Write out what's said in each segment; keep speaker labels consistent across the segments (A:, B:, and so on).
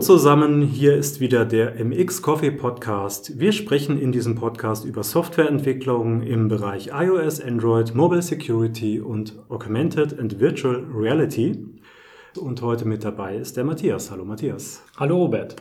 A: zusammen, hier ist wieder der MX Coffee Podcast. Wir sprechen in diesem Podcast über Softwareentwicklung im Bereich iOS, Android, Mobile Security und Augmented and Virtual Reality. Und heute mit dabei ist der Matthias. Hallo Matthias.
B: Hallo Robert.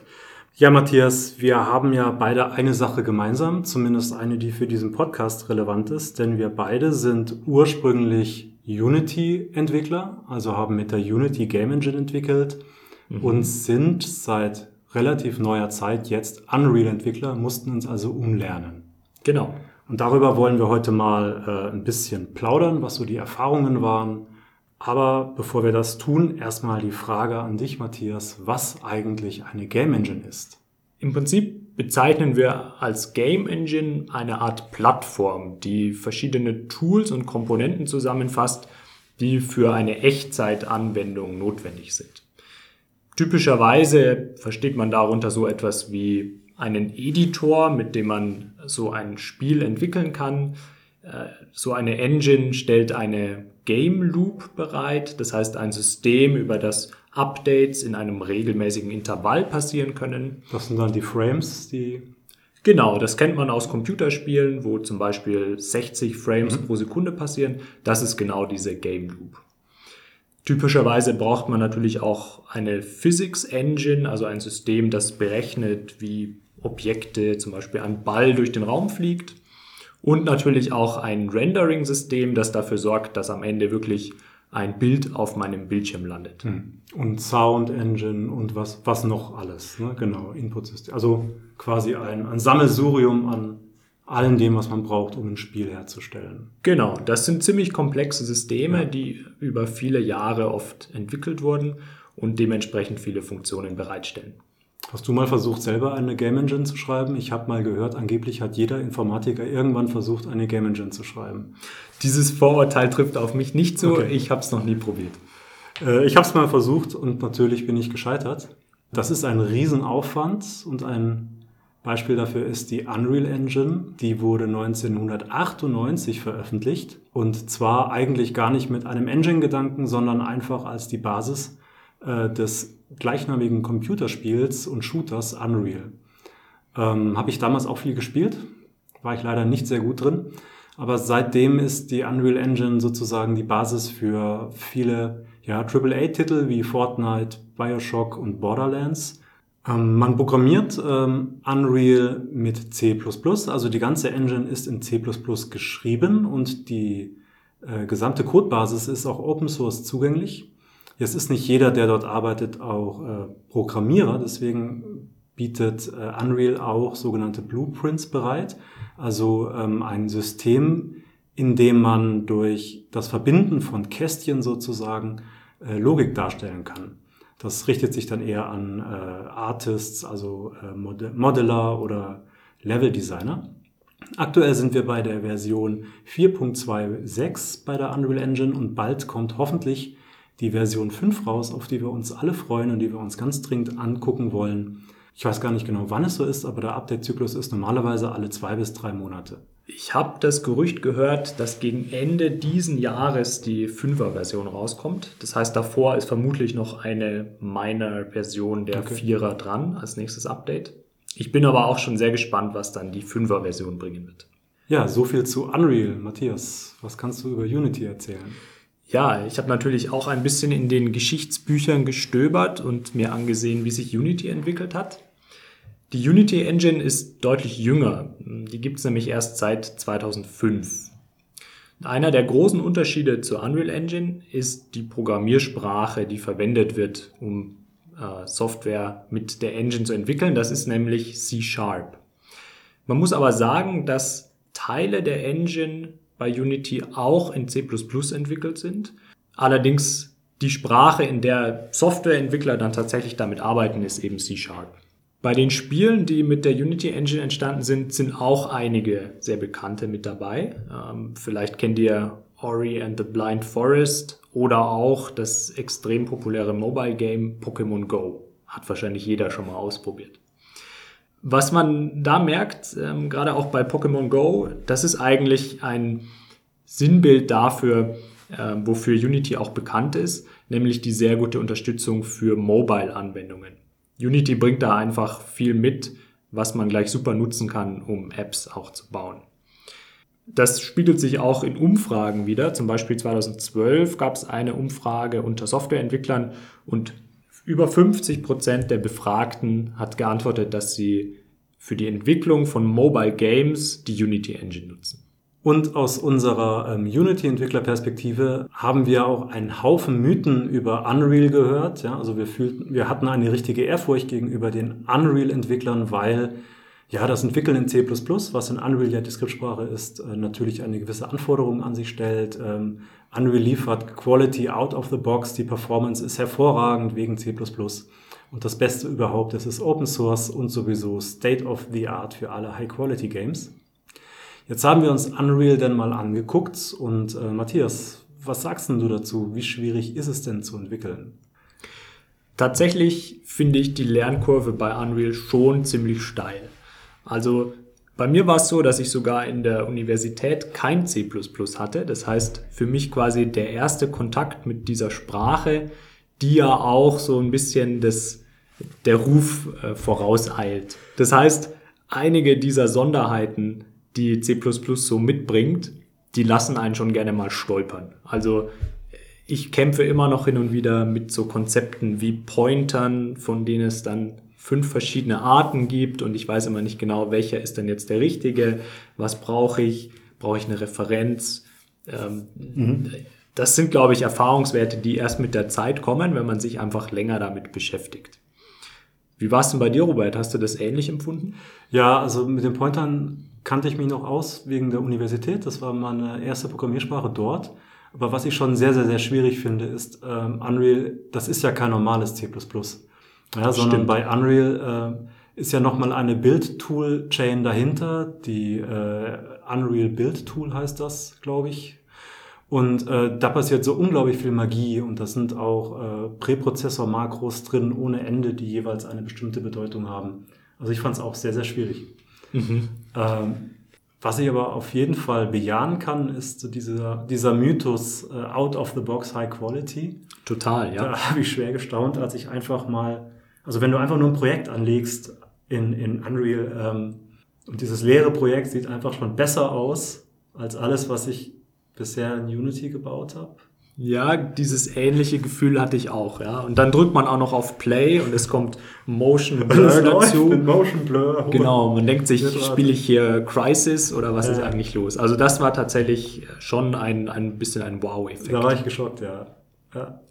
A: Ja, Matthias, wir haben ja beide eine Sache gemeinsam, zumindest eine, die für diesen Podcast relevant ist, denn wir beide sind ursprünglich Unity-Entwickler, also haben mit der Unity Game Engine entwickelt mhm. und sind seit relativ neuer Zeit jetzt Unreal-Entwickler, mussten uns also umlernen.
B: Genau.
A: Und darüber wollen wir heute mal äh, ein bisschen plaudern, was so die Erfahrungen waren. Aber bevor wir das tun, erstmal die Frage an dich, Matthias, was eigentlich eine Game Engine ist.
B: Im Prinzip bezeichnen wir als Game Engine eine Art Plattform, die verschiedene Tools und Komponenten zusammenfasst, die für eine Echtzeitanwendung notwendig sind. Typischerweise versteht man darunter so etwas wie einen Editor, mit dem man so ein Spiel entwickeln kann. Äh, so eine Engine stellt eine Game Loop bereit, das heißt ein System, über das Updates in einem regelmäßigen Intervall passieren können.
A: Das sind dann die Frames, die
B: Genau, das kennt man aus Computerspielen, wo zum Beispiel 60 Frames mhm. pro Sekunde passieren. Das ist genau diese Game Loop. Typischerweise braucht man natürlich auch eine Physics Engine, also ein System, das berechnet, wie Objekte, zum Beispiel ein Ball durch den Raum fliegt. Und natürlich auch ein Rendering-System, das dafür sorgt, dass am Ende wirklich ein Bild auf meinem Bildschirm landet. Hm.
A: Und Sound Engine und was, was noch alles, ne? genau, Input-System. Also quasi ein, ein Sammelsurium an allem dem, was man braucht, um ein Spiel herzustellen.
B: Genau, das sind ziemlich komplexe Systeme, ja. die über viele Jahre oft entwickelt wurden und dementsprechend viele Funktionen bereitstellen.
A: Hast du mal versucht, selber eine Game Engine zu schreiben? Ich habe mal gehört, angeblich hat jeder Informatiker irgendwann versucht, eine Game Engine zu schreiben.
B: Dieses Vorurteil trifft auf mich nicht so. Okay. Ich habe es noch nie probiert.
A: Äh, ich habe es mal versucht und natürlich bin ich gescheitert. Das ist ein Riesenaufwand und ein Beispiel dafür ist die Unreal Engine. Die wurde 1998 veröffentlicht und zwar eigentlich gar nicht mit einem Engine-Gedanken, sondern einfach als die Basis äh, des gleichnamigen Computerspiels und Shooters Unreal. Ähm, Habe ich damals auch viel gespielt, war ich leider nicht sehr gut drin, aber seitdem ist die Unreal Engine sozusagen die Basis für viele ja, AAA-Titel wie Fortnite, Bioshock und Borderlands man programmiert ähm, Unreal mit C++, also die ganze Engine ist in C++ geschrieben und die äh, gesamte Codebasis ist auch Open Source zugänglich. Jetzt ist nicht jeder, der dort arbeitet, auch äh, Programmierer, deswegen bietet äh, Unreal auch sogenannte Blueprints bereit, also ähm, ein System, in dem man durch das Verbinden von Kästchen sozusagen äh, Logik darstellen kann. Das richtet sich dann eher an äh, Artists, also äh, Mod Modeler oder Level-Designer. Aktuell sind wir bei der Version 4.26 bei der Unreal Engine und bald kommt hoffentlich die Version 5 raus, auf die wir uns alle freuen und die wir uns ganz dringend angucken wollen. Ich weiß gar nicht genau, wann es so ist, aber der Update-Zyklus ist normalerweise alle zwei bis drei Monate.
B: Ich habe das Gerücht gehört, dass gegen Ende diesen Jahres die 5er-Version rauskommt. Das heißt, davor ist vermutlich noch eine Minor-Version der okay. 4er dran als nächstes Update. Ich bin aber auch schon sehr gespannt, was dann die 5er-Version bringen wird.
A: Ja, so viel zu Unreal. Matthias, was kannst du über Unity erzählen?
B: Ja, ich habe natürlich auch ein bisschen in den Geschichtsbüchern gestöbert und mir angesehen, wie sich Unity entwickelt hat. Die Unity Engine ist deutlich jünger. Die gibt es nämlich erst seit 2005. Einer der großen Unterschiede zur Unreal Engine ist die Programmiersprache, die verwendet wird, um äh, Software mit der Engine zu entwickeln. Das ist nämlich C Sharp. Man muss aber sagen, dass Teile der Engine bei Unity auch in C++ entwickelt sind. Allerdings die Sprache, in der Softwareentwickler dann tatsächlich damit arbeiten, ist eben C Sharp. Bei den Spielen, die mit der Unity Engine entstanden sind, sind auch einige sehr bekannte mit dabei. Ähm, vielleicht kennt ihr Ori and the Blind Forest oder auch das extrem populäre Mobile Game Pokémon Go. Hat wahrscheinlich jeder schon mal ausprobiert. Was man da merkt, ähm, gerade auch bei Pokémon Go, das ist eigentlich ein Sinnbild dafür, äh, wofür Unity auch bekannt ist, nämlich die sehr gute Unterstützung für Mobile-Anwendungen. Unity bringt da einfach viel mit, was man gleich super nutzen kann, um Apps auch zu bauen. Das spiegelt sich auch in Umfragen wieder. Zum Beispiel 2012 gab es eine Umfrage unter Softwareentwicklern und über 50 Prozent der Befragten hat geantwortet, dass sie für die Entwicklung von Mobile Games die Unity Engine nutzen.
A: Und aus unserer ähm, Unity-Entwicklerperspektive haben wir auch einen Haufen Mythen über Unreal gehört. Ja? Also wir, fühlten, wir hatten eine richtige Ehrfurcht gegenüber den Unreal-Entwicklern, weil ja, das Entwickeln in C++, was in Unreal ja die Skriptsprache ist, äh, natürlich eine gewisse Anforderung an sich stellt. Ähm, Unreal liefert Quality out of the box, die Performance ist hervorragend wegen C++. Und das Beste überhaupt, es ist Open Source und sowieso State of the Art für alle High-Quality-Games. Jetzt haben wir uns Unreal denn mal angeguckt und äh, Matthias, was sagst denn du dazu? Wie schwierig ist es denn zu entwickeln?
B: Tatsächlich finde ich die Lernkurve bei Unreal schon ziemlich steil. Also bei mir war es so, dass ich sogar in der Universität kein C hatte. Das heißt, für mich quasi der erste Kontakt mit dieser Sprache, die ja auch so ein bisschen das, der Ruf äh, vorauseilt. Das heißt, einige dieser Sonderheiten die C so mitbringt, die lassen einen schon gerne mal stolpern. Also ich kämpfe immer noch hin und wieder mit so Konzepten wie Pointern, von denen es dann fünf verschiedene Arten gibt und ich weiß immer nicht genau, welcher ist denn jetzt der richtige, was brauche ich, brauche ich eine Referenz. Ähm, mhm. Das sind, glaube ich, Erfahrungswerte, die erst mit der Zeit kommen, wenn man sich einfach länger damit beschäftigt. Wie war es denn bei dir, Robert? Hast du das ähnlich empfunden?
A: Ja, also mit den Pointern kannte ich mich noch aus wegen der Universität. Das war meine erste Programmiersprache dort. Aber was ich schon sehr, sehr, sehr schwierig finde, ist ähm, Unreal, das ist ja kein normales C++. Ja, sondern bei Unreal äh, ist ja nochmal eine Build-Tool-Chain dahinter. Die äh, Unreal Build-Tool heißt das, glaube ich. Und äh, da passiert so unglaublich viel Magie und da sind auch äh, Präprozessor-Makros drin ohne Ende, die jeweils eine bestimmte Bedeutung haben. Also ich fand es auch sehr, sehr schwierig. Mhm. Ähm, was ich aber auf jeden Fall bejahen kann, ist so dieser, dieser Mythos äh, out of the box high quality.
B: Total, ja.
A: Da habe ich schwer gestaunt, als ich einfach mal, also wenn du einfach nur ein Projekt anlegst in, in Unreal ähm, und dieses leere Projekt sieht einfach schon besser aus als alles, was ich bisher in Unity gebaut habe.
B: Ja, dieses ähnliche Gefühl hatte ich auch, ja. Und dann drückt man auch noch auf Play und es kommt Motion Blur dazu.
A: Motion Blur.
B: Genau, man denkt sich, spiele ich hier Crisis oder was ja. ist eigentlich los? Also das war tatsächlich schon ein, ein bisschen ein Wow-Effekt.
A: Da war ich geschockt, ja. ja.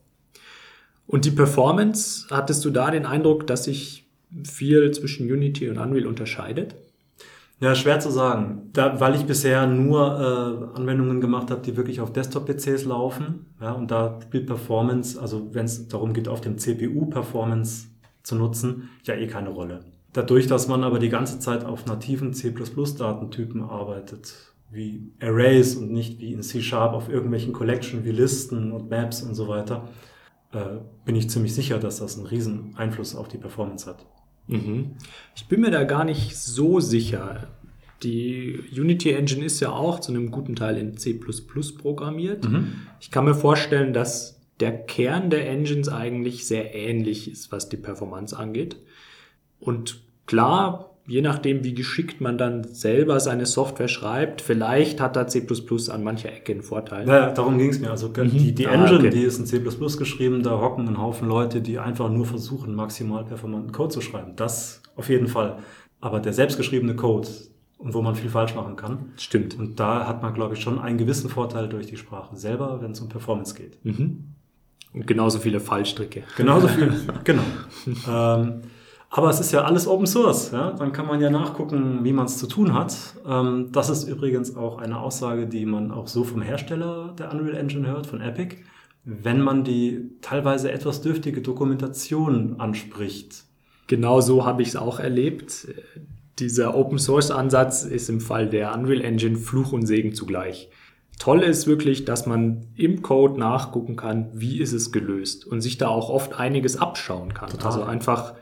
B: Und die Performance, hattest du da den Eindruck, dass sich viel zwischen Unity und Unreal unterscheidet?
A: Ja, schwer zu sagen. Da, weil ich bisher nur äh, Anwendungen gemacht habe, die wirklich auf Desktop-PCs laufen. Ja, und da spielt Performance, also wenn es darum geht, auf dem CPU Performance zu nutzen, ja eh keine Rolle. Dadurch, dass man aber die ganze Zeit auf nativen C++-Datentypen arbeitet, wie Arrays und nicht wie in C-Sharp auf irgendwelchen Collection wie Listen und Maps und so weiter, äh, bin ich ziemlich sicher, dass das einen riesen Einfluss auf die Performance hat.
B: Mhm. Ich bin mir da gar nicht so sicher. Die Unity Engine ist ja auch zu einem guten Teil in C programmiert. Mhm. Ich kann mir vorstellen, dass der Kern der Engines eigentlich sehr ähnlich ist, was die Performance angeht. Und klar, je nachdem, wie geschickt man dann selber seine Software schreibt, vielleicht hat da C an mancher Ecke einen Vorteil.
A: Ja, darum ging es mir. Also mhm. die, die ah, Engine, okay. die ist in C geschrieben, da hocken ein Haufen Leute, die einfach nur versuchen, maximal performanten Code zu schreiben. Das auf jeden Fall. Aber der selbstgeschriebene Code und wo man viel falsch machen kann.
B: Stimmt.
A: Und da hat man, glaube ich, schon einen gewissen Vorteil durch die Sprache selber, wenn es um Performance geht. Mhm.
B: Und genauso viele Fallstricke.
A: Genauso viel, genau. ähm, aber es ist ja alles Open Source. Ja? Dann kann man ja nachgucken, wie man es zu tun hat. Ähm, das ist übrigens auch eine Aussage, die man auch so vom Hersteller der Unreal Engine hört, von Epic. Wenn man die teilweise etwas dürftige Dokumentation anspricht.
B: Genau so habe ich es auch erlebt. Dieser Open Source Ansatz ist im Fall der Unreal Engine Fluch und Segen zugleich. Toll ist wirklich, dass man im Code nachgucken kann, wie ist es gelöst und sich da auch oft einiges abschauen kann. Total. Also einfach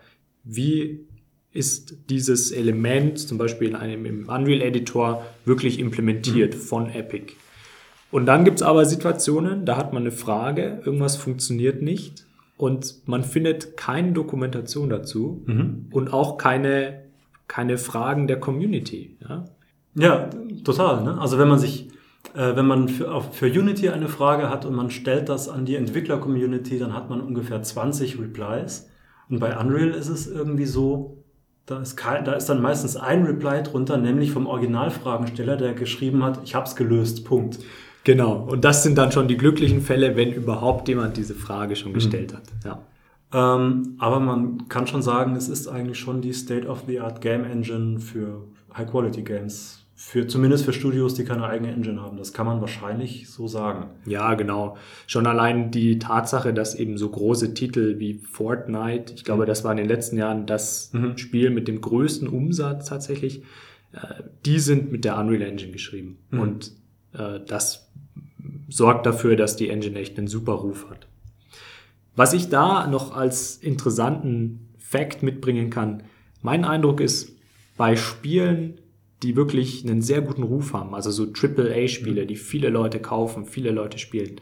B: wie ist dieses Element zum Beispiel in einem im Unreal Editor wirklich implementiert mhm. von Epic. Und dann gibt es aber Situationen, da hat man eine Frage, irgendwas funktioniert nicht und man findet keine Dokumentation dazu mhm. und auch keine, keine Fragen der Community. Ja,
A: ja total. Ne? Also wenn man sich, äh, wenn man für, für Unity eine Frage hat und man stellt das an die Entwickler-Community, dann hat man ungefähr 20 Replies. Und bei Unreal ist es irgendwie so, da ist, kein, da ist dann meistens ein Reply drunter, nämlich vom Originalfragensteller, der geschrieben hat, ich habe es gelöst, Punkt.
B: Genau, und das sind dann schon die glücklichen Fälle, wenn überhaupt jemand diese Frage schon gestellt mhm. hat. Ja.
A: Ähm, aber man kann schon sagen, es ist eigentlich schon die State-of-the-Art Game Engine für High-Quality-Games. Für, zumindest für Studios, die keine eigene Engine haben. Das kann man wahrscheinlich so sagen.
B: Ja, genau. Schon allein die Tatsache, dass eben so große Titel wie Fortnite, ich glaube, das war in den letzten Jahren das mhm. Spiel mit dem größten Umsatz tatsächlich, äh, die sind mit der Unreal Engine geschrieben. Mhm. Und äh, das sorgt dafür, dass die Engine echt einen super Ruf hat. Was ich da noch als interessanten Fact mitbringen kann, mein Eindruck ist, bei Spielen, die wirklich einen sehr guten Ruf haben, also so AAA-Spiele, die viele Leute kaufen, viele Leute spielen,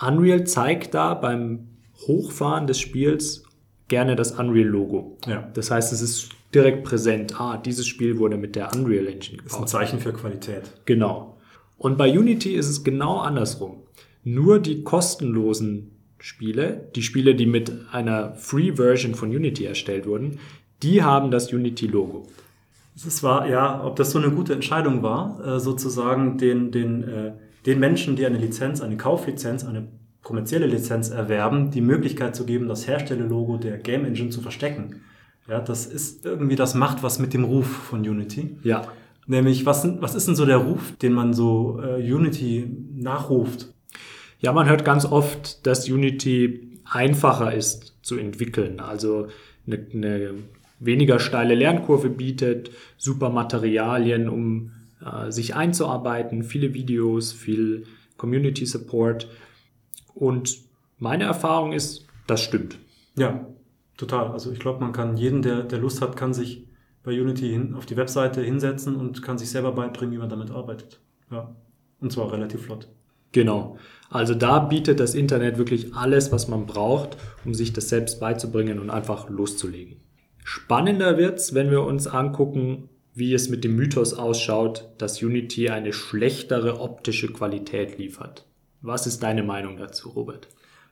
B: Unreal zeigt da beim Hochfahren des Spiels gerne das Unreal-Logo. Ja. Das heißt, es ist direkt präsent. Ah, dieses Spiel wurde mit der Unreal Engine
A: gebaut. Ist ein Zeichen für Qualität.
B: Genau. Und bei Unity ist es genau andersrum. Nur die kostenlosen Spiele, die Spiele, die mit einer Free-Version von Unity erstellt wurden, die haben das Unity-Logo.
A: Es war, ja, ob das so eine gute Entscheidung war, äh, sozusagen den, den, äh, den Menschen, die eine Lizenz, eine Kauflizenz, eine kommerzielle Lizenz erwerben, die Möglichkeit zu geben, das Herstellerlogo der Game Engine zu verstecken. Ja, das ist irgendwie, das macht was mit dem Ruf von Unity.
B: Ja.
A: Nämlich, was, was ist denn so der Ruf, den man so äh, Unity nachruft?
B: Ja, man hört ganz oft, dass Unity einfacher ist zu entwickeln. Also eine, eine weniger steile Lernkurve bietet, super Materialien, um äh, sich einzuarbeiten, viele Videos, viel Community Support. Und meine Erfahrung ist, das stimmt.
A: Ja, total. Also ich glaube, man kann jeden, der, der Lust hat, kann sich bei Unity hin, auf die Webseite hinsetzen und kann sich selber beibringen, wie man damit arbeitet. Ja. Und zwar relativ flott.
B: Genau. Also da bietet das Internet wirklich alles, was man braucht, um sich das selbst beizubringen und einfach loszulegen. Spannender wird's, wenn wir uns angucken, wie es mit dem Mythos ausschaut, dass Unity eine schlechtere optische Qualität liefert. Was ist deine Meinung dazu, Robert?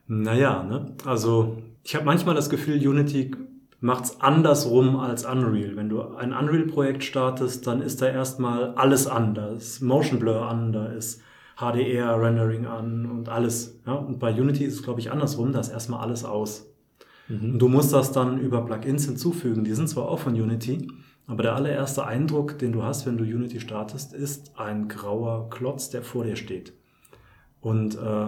A: Naja, ne? also ich habe manchmal das Gefühl, Unity macht's andersrum als Unreal. Wenn du ein Unreal-Projekt startest, dann ist da erstmal alles anders. Motion Blur an, da ist HDR-Rendering an und alles. Ja? Und bei Unity ist es, glaube ich, andersrum, da ist erstmal alles aus. Mhm. Und du musst das dann über Plugins hinzufügen. Die sind zwar auch von Unity, aber der allererste Eindruck, den du hast, wenn du Unity startest, ist ein grauer Klotz, der vor dir steht. Und äh,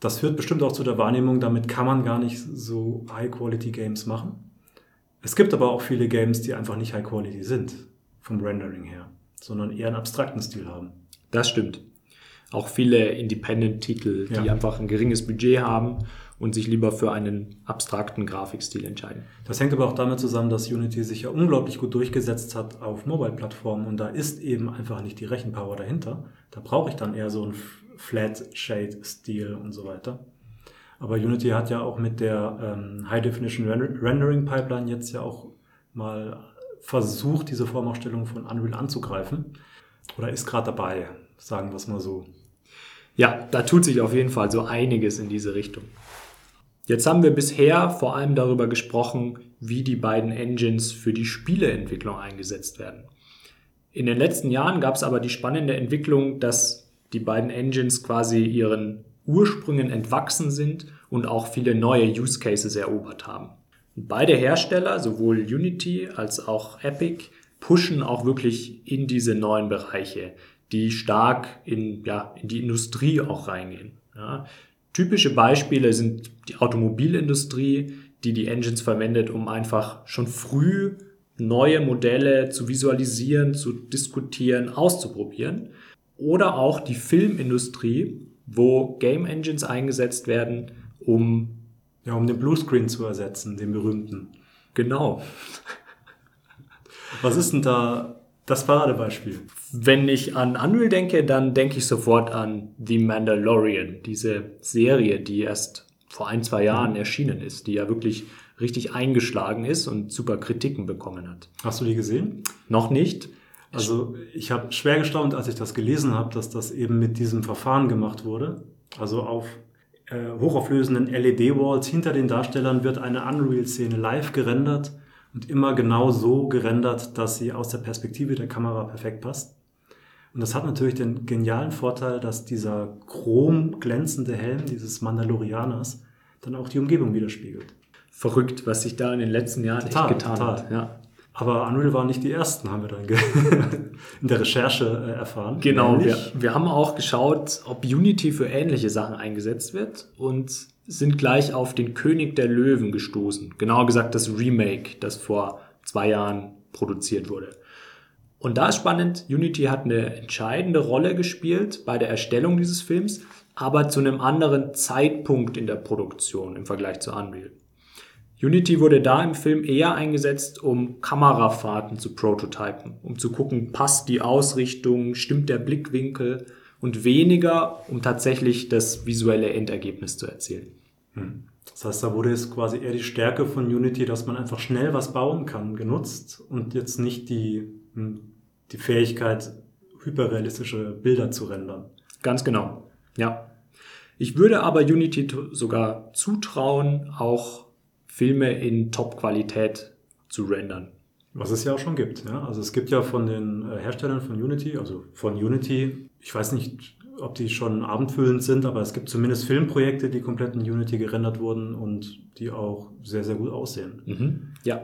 A: das führt bestimmt auch zu der Wahrnehmung, damit kann man gar nicht so High-Quality-Games machen. Es gibt aber auch viele Games, die einfach nicht High Quality sind, vom Rendering her, sondern eher einen abstrakten Stil haben.
B: Das stimmt. Auch viele Independent-Titel, die ja. einfach ein geringes Budget haben und sich lieber für einen abstrakten Grafikstil entscheiden.
A: Das hängt aber auch damit zusammen, dass Unity sich ja unglaublich gut durchgesetzt hat auf Mobile-Plattformen und da ist eben einfach nicht die Rechenpower dahinter. Da brauche ich dann eher so einen Flat-Shade-Stil und so weiter. Aber Unity hat ja auch mit der ähm, High Definition Rendering Pipeline jetzt ja auch mal versucht, diese Formaufstellung von Unreal anzugreifen. Oder ist gerade dabei, sagen wir es mal so.
B: Ja, da tut sich auf jeden Fall so einiges in diese Richtung. Jetzt haben wir bisher vor allem darüber gesprochen, wie die beiden Engines für die Spieleentwicklung eingesetzt werden. In den letzten Jahren gab es aber die spannende Entwicklung, dass die beiden Engines quasi ihren Ursprüngen entwachsen sind und auch viele neue Use Cases erobert haben. beide Hersteller, sowohl Unity als auch Epic, pushen auch wirklich in diese neuen Bereiche, die stark in, ja, in die Industrie auch reingehen. Ja. Typische Beispiele sind die Automobilindustrie, die die Engines verwendet, um einfach schon früh neue Modelle zu visualisieren, zu diskutieren, auszuprobieren. Oder auch die Filmindustrie, wo Game Engines eingesetzt werden, um
A: ja, um den Bluescreen zu ersetzen, den berühmten.
B: Genau.
A: Was ist denn da das Paradebeispiel?
B: Wenn ich an Unreal denke, dann denke ich sofort an The Mandalorian, diese Serie, die erst vor ein, zwei Jahren mhm. erschienen ist, die ja wirklich richtig eingeschlagen ist und super Kritiken bekommen hat.
A: Hast du die gesehen?
B: Noch nicht.
A: Also ich habe schwer gestaunt, als ich das gelesen habe, dass das eben mit diesem Verfahren gemacht wurde. Also auf äh, hochauflösenden LED-Walls hinter den Darstellern wird eine Unreal-Szene live gerendert und immer genau so gerendert, dass sie aus der Perspektive der Kamera perfekt passt. Und das hat natürlich den genialen Vorteil, dass dieser chrom glänzende Helm dieses Mandalorianers dann auch die Umgebung widerspiegelt.
B: Verrückt, was sich da in den letzten Jahren total, echt getan total. hat.
A: Ja. Aber Unreal waren nicht die ersten, haben wir dann in der Recherche äh, erfahren.
B: Genau, wir, wir haben auch geschaut, ob Unity für ähnliche Sachen eingesetzt wird und sind gleich auf den König der Löwen gestoßen. Genauer gesagt das Remake, das vor zwei Jahren produziert wurde. Und da ist spannend, Unity hat eine entscheidende Rolle gespielt bei der Erstellung dieses Films, aber zu einem anderen Zeitpunkt in der Produktion im Vergleich zu Unreal. Unity wurde da im Film eher eingesetzt, um Kamerafahrten zu prototypen, um zu gucken, passt die Ausrichtung, stimmt der Blickwinkel und weniger, um tatsächlich das visuelle Endergebnis zu erzielen.
A: Hm. Das heißt, da wurde jetzt quasi eher die Stärke von Unity, dass man einfach schnell was bauen kann, genutzt und jetzt nicht die, hm, die Fähigkeit, hyperrealistische Bilder zu rendern.
B: Ganz genau, ja. Ich würde aber Unity sogar zutrauen, auch Filme in Top-Qualität zu rendern.
A: Was es ja auch schon gibt. Ja? Also es gibt ja von den äh, Herstellern von Unity, also von Unity, ich weiß nicht, ob die schon abendfüllend sind, aber es gibt zumindest Filmprojekte, die komplett in Unity gerendert wurden und die auch sehr, sehr gut aussehen.
B: Mhm. Ja.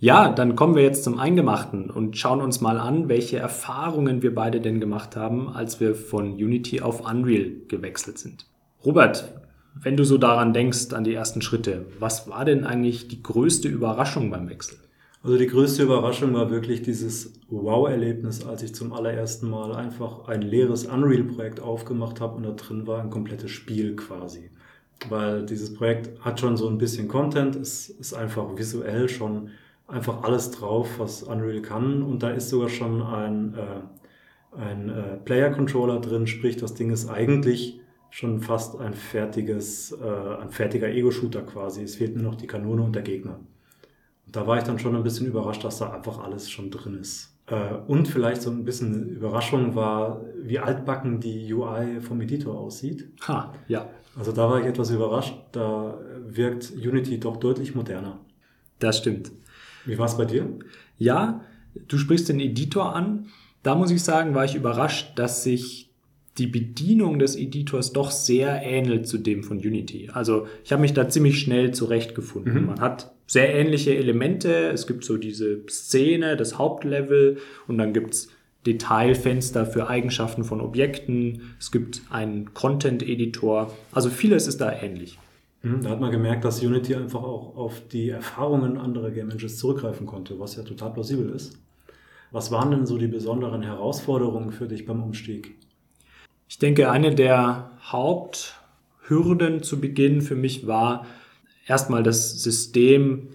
B: Ja, dann kommen wir jetzt zum Eingemachten und schauen uns mal an, welche Erfahrungen wir beide denn gemacht haben, als wir von Unity auf Unreal gewechselt sind. Robert, wenn du so daran denkst, an die ersten Schritte, was war denn eigentlich die größte Überraschung beim Wechsel?
A: Also die größte Überraschung war wirklich dieses Wow-Erlebnis, als ich zum allerersten Mal einfach ein leeres Unreal-Projekt aufgemacht habe und da drin war ein komplettes Spiel quasi. Weil dieses Projekt hat schon so ein bisschen Content, es ist einfach visuell schon einfach alles drauf, was Unreal kann und da ist sogar schon ein, äh, ein äh, Player-Controller drin, sprich das Ding ist eigentlich schon fast ein fertiges, äh, ein fertiger Ego-Shooter quasi. Es fehlt nur noch die Kanone und der Gegner. Da war ich dann schon ein bisschen überrascht, dass da einfach alles schon drin ist. Äh, und vielleicht so ein bisschen Überraschung war, wie altbacken die UI vom Editor aussieht.
B: Ha, ja.
A: Also da war ich etwas überrascht. Da wirkt Unity doch deutlich moderner.
B: Das stimmt.
A: Wie war es bei dir?
B: Ja, du sprichst den Editor an. Da muss ich sagen, war ich überrascht, dass sich die Bedienung des Editors doch sehr ähnelt zu dem von Unity. Also ich habe mich da ziemlich schnell zurechtgefunden. Mhm. Man hat sehr ähnliche Elemente. Es gibt so diese Szene, das Hauptlevel und dann gibt's Detailfenster für Eigenschaften von Objekten. Es gibt einen Content-Editor. Also vieles ist da ähnlich.
A: Mhm, da hat man gemerkt, dass Unity einfach auch auf die Erfahrungen anderer Game Engines zurückgreifen konnte, was ja total plausibel ist. Was waren denn so die besonderen Herausforderungen für dich beim Umstieg?
B: Ich denke, eine der Haupthürden zu Beginn für mich war, erstmal das System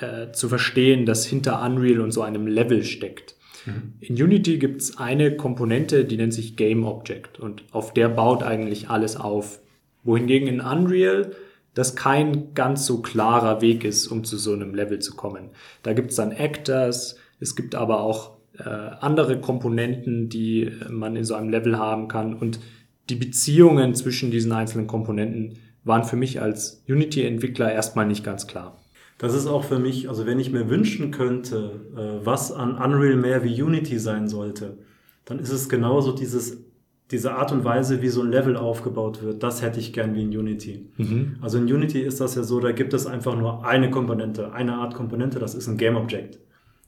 B: äh, zu verstehen, das hinter Unreal und so einem Level steckt. Mhm. In Unity gibt es eine Komponente, die nennt sich Game Object und auf der baut eigentlich alles auf. Wohingegen in Unreal das kein ganz so klarer Weg ist, um zu so einem Level zu kommen. Da gibt es dann Actors, es gibt aber auch äh, andere Komponenten, die man in so einem Level haben kann. Und die Beziehungen zwischen diesen einzelnen Komponenten waren für mich als Unity-Entwickler erstmal nicht ganz klar.
A: Das ist auch für mich, also wenn ich mir wünschen könnte, äh, was an Unreal mehr wie Unity sein sollte, dann ist es genauso dieses, diese Art und Weise, wie so ein Level aufgebaut wird. Das hätte ich gern wie in Unity. Mhm. Also in Unity ist das ja so, da gibt es einfach nur eine Komponente, eine Art Komponente, das ist ein Game Object.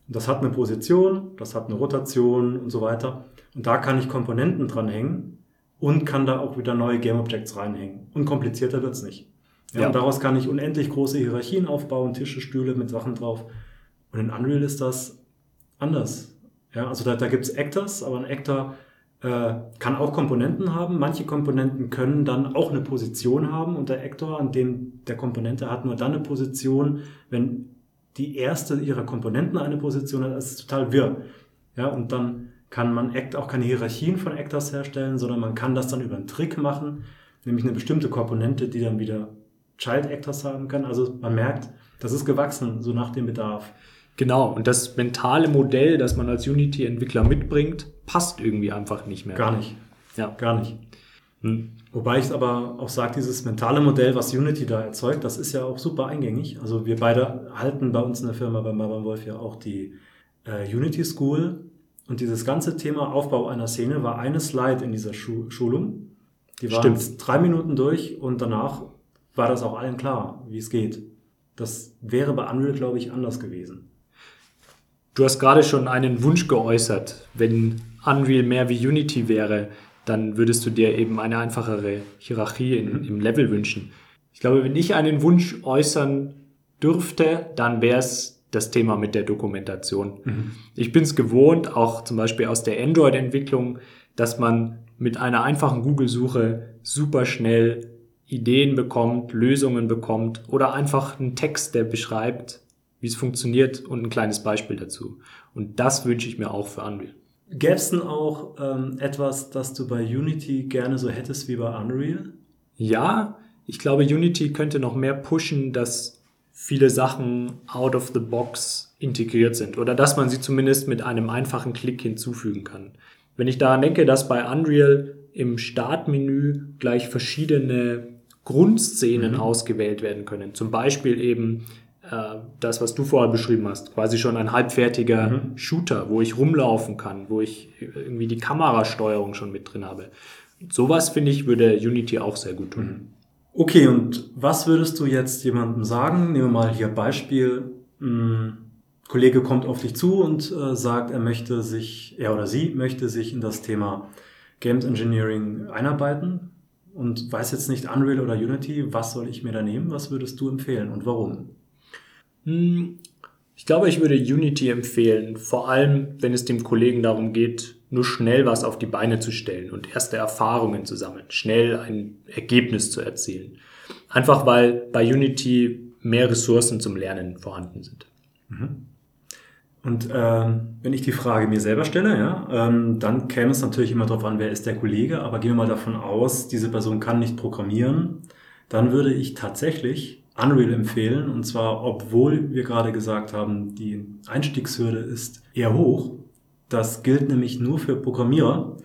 A: Das hat eine Position, das hat eine Rotation und so weiter. Und da kann ich Komponenten dranhängen und kann da auch wieder neue Game Objects reinhängen. Und komplizierter wird's nicht. Ja, ja. Und daraus kann ich unendlich große Hierarchien aufbauen, Tische, Stühle mit Sachen drauf. Und in Unreal ist das anders. Ja, also da, da gibt's Actors, aber ein Actor äh, kann auch Komponenten haben. Manche Komponenten können dann auch eine Position haben und der Actor, an dem der Komponente hat nur dann eine Position, wenn die erste ihrer Komponenten eine Position hat, das ist total wirr. Ja, und dann kann man auch keine Hierarchien von Actors herstellen, sondern man kann das dann über einen Trick machen, nämlich eine bestimmte Komponente, die dann wieder Child Actors haben kann. Also man merkt, das ist gewachsen, so nach dem Bedarf.
B: Genau, und das mentale Modell, das man als Unity-Entwickler mitbringt, passt irgendwie einfach nicht mehr.
A: Gar nicht. Ja. Gar nicht. Hm. Wobei ich aber auch sage, dieses mentale Modell, was Unity da erzeugt, das ist ja auch super eingängig. Also wir beide halten bei uns in der Firma beim Barbara Wolf ja auch die äh, Unity School. Und dieses ganze Thema Aufbau einer Szene war eine Slide in dieser Schu Schulung. Die war drei Minuten durch und danach war das auch allen klar, wie es geht. Das wäre bei Unreal, glaube ich, anders gewesen.
B: Du hast gerade schon einen Wunsch geäußert. Wenn Unreal mehr wie Unity wäre, dann würdest du dir eben eine einfachere Hierarchie in, mhm. im Level wünschen. Ich glaube, wenn ich einen Wunsch äußern dürfte, dann wäre es das Thema mit der Dokumentation. Mhm. Ich bin es gewohnt, auch zum Beispiel aus der Android-Entwicklung, dass man mit einer einfachen Google-Suche super schnell Ideen bekommt, Lösungen bekommt oder einfach einen Text, der beschreibt, wie es funktioniert und ein kleines Beispiel dazu. Und das wünsche ich mir auch für Unreal.
A: Gäbe es denn auch ähm, etwas, das du bei Unity gerne so hättest wie bei Unreal?
B: Ja, ich glaube, Unity könnte noch mehr pushen, dass viele Sachen out of the box integriert sind oder dass man sie zumindest mit einem einfachen Klick hinzufügen kann. Wenn ich daran denke, dass bei Unreal im Startmenü gleich verschiedene Grundszenen mhm. ausgewählt werden können. Zum Beispiel eben das, was du vorher beschrieben hast, quasi schon ein halbfertiger mhm. Shooter, wo ich rumlaufen kann, wo ich irgendwie die Kamerasteuerung schon mit drin habe. Sowas finde ich würde Unity auch sehr gut tun. Mhm.
A: Okay, und was würdest du jetzt jemandem sagen? Nehmen wir mal hier Beispiel. Ein Kollege kommt auf dich zu und äh, sagt, er möchte sich, er oder sie möchte sich in das Thema Games Engineering einarbeiten und weiß jetzt nicht Unreal oder Unity, was soll ich mir da nehmen? Was würdest du empfehlen und warum?
B: Hm, ich glaube, ich würde Unity empfehlen, vor allem wenn es dem Kollegen darum geht, nur schnell was auf die Beine zu stellen und erste Erfahrungen zu sammeln, schnell ein Ergebnis zu erzielen. Einfach weil bei Unity mehr Ressourcen zum Lernen vorhanden sind. Mhm.
A: Und ähm, wenn ich die Frage mir selber stelle, ja, ähm, dann käme es natürlich immer darauf an, wer ist der Kollege, aber gehen wir mal davon aus, diese Person kann nicht programmieren, dann würde ich tatsächlich Unreal empfehlen. Und zwar, obwohl wir gerade gesagt haben, die Einstiegshürde ist eher hoch. Das gilt nämlich nur für Programmierer.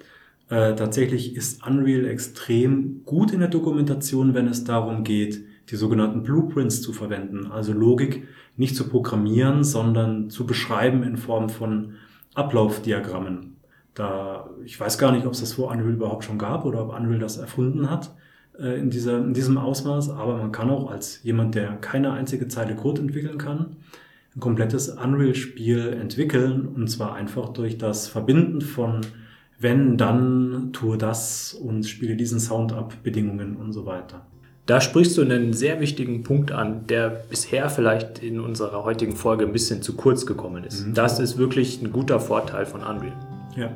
A: Äh, tatsächlich ist Unreal extrem gut in der Dokumentation, wenn es darum geht, die sogenannten Blueprints zu verwenden, also Logik nicht zu programmieren, sondern zu beschreiben in Form von Ablaufdiagrammen. Da, ich weiß gar nicht, ob es das vor Unreal überhaupt schon gab oder ob Unreal das erfunden hat in, dieser, in diesem Ausmaß, aber man kann auch als jemand, der keine einzige Zeile Code entwickeln kann, ein komplettes Unreal-Spiel entwickeln und zwar einfach durch das Verbinden von wenn, dann, tue das und spiele diesen Sound ab, Bedingungen und so weiter.
B: Da sprichst du einen sehr wichtigen Punkt an, der bisher vielleicht in unserer heutigen Folge ein bisschen zu kurz gekommen ist. Mhm. Das ist wirklich ein guter Vorteil von Unreal.
A: Ja.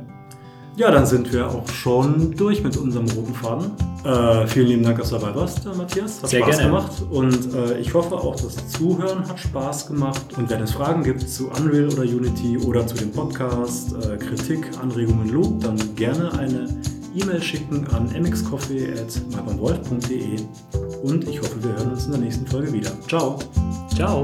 A: Ja, dann sind wir auch schon durch mit unserem roten Faden. Äh, vielen lieben Dank, dass du dabei warst, äh, Matthias. Hat Sehr Spaß gerne. gemacht. Und äh, ich hoffe auch, das Zuhören hat Spaß gemacht. Und wenn es Fragen gibt zu Unreal oder Unity oder zu dem Podcast, äh, Kritik, Anregungen, Lob, dann gerne eine E-Mail schicken an mxcoffee.malcolmwolf.de und ich hoffe, wir hören uns in der nächsten Folge wieder. Ciao.
B: Ciao.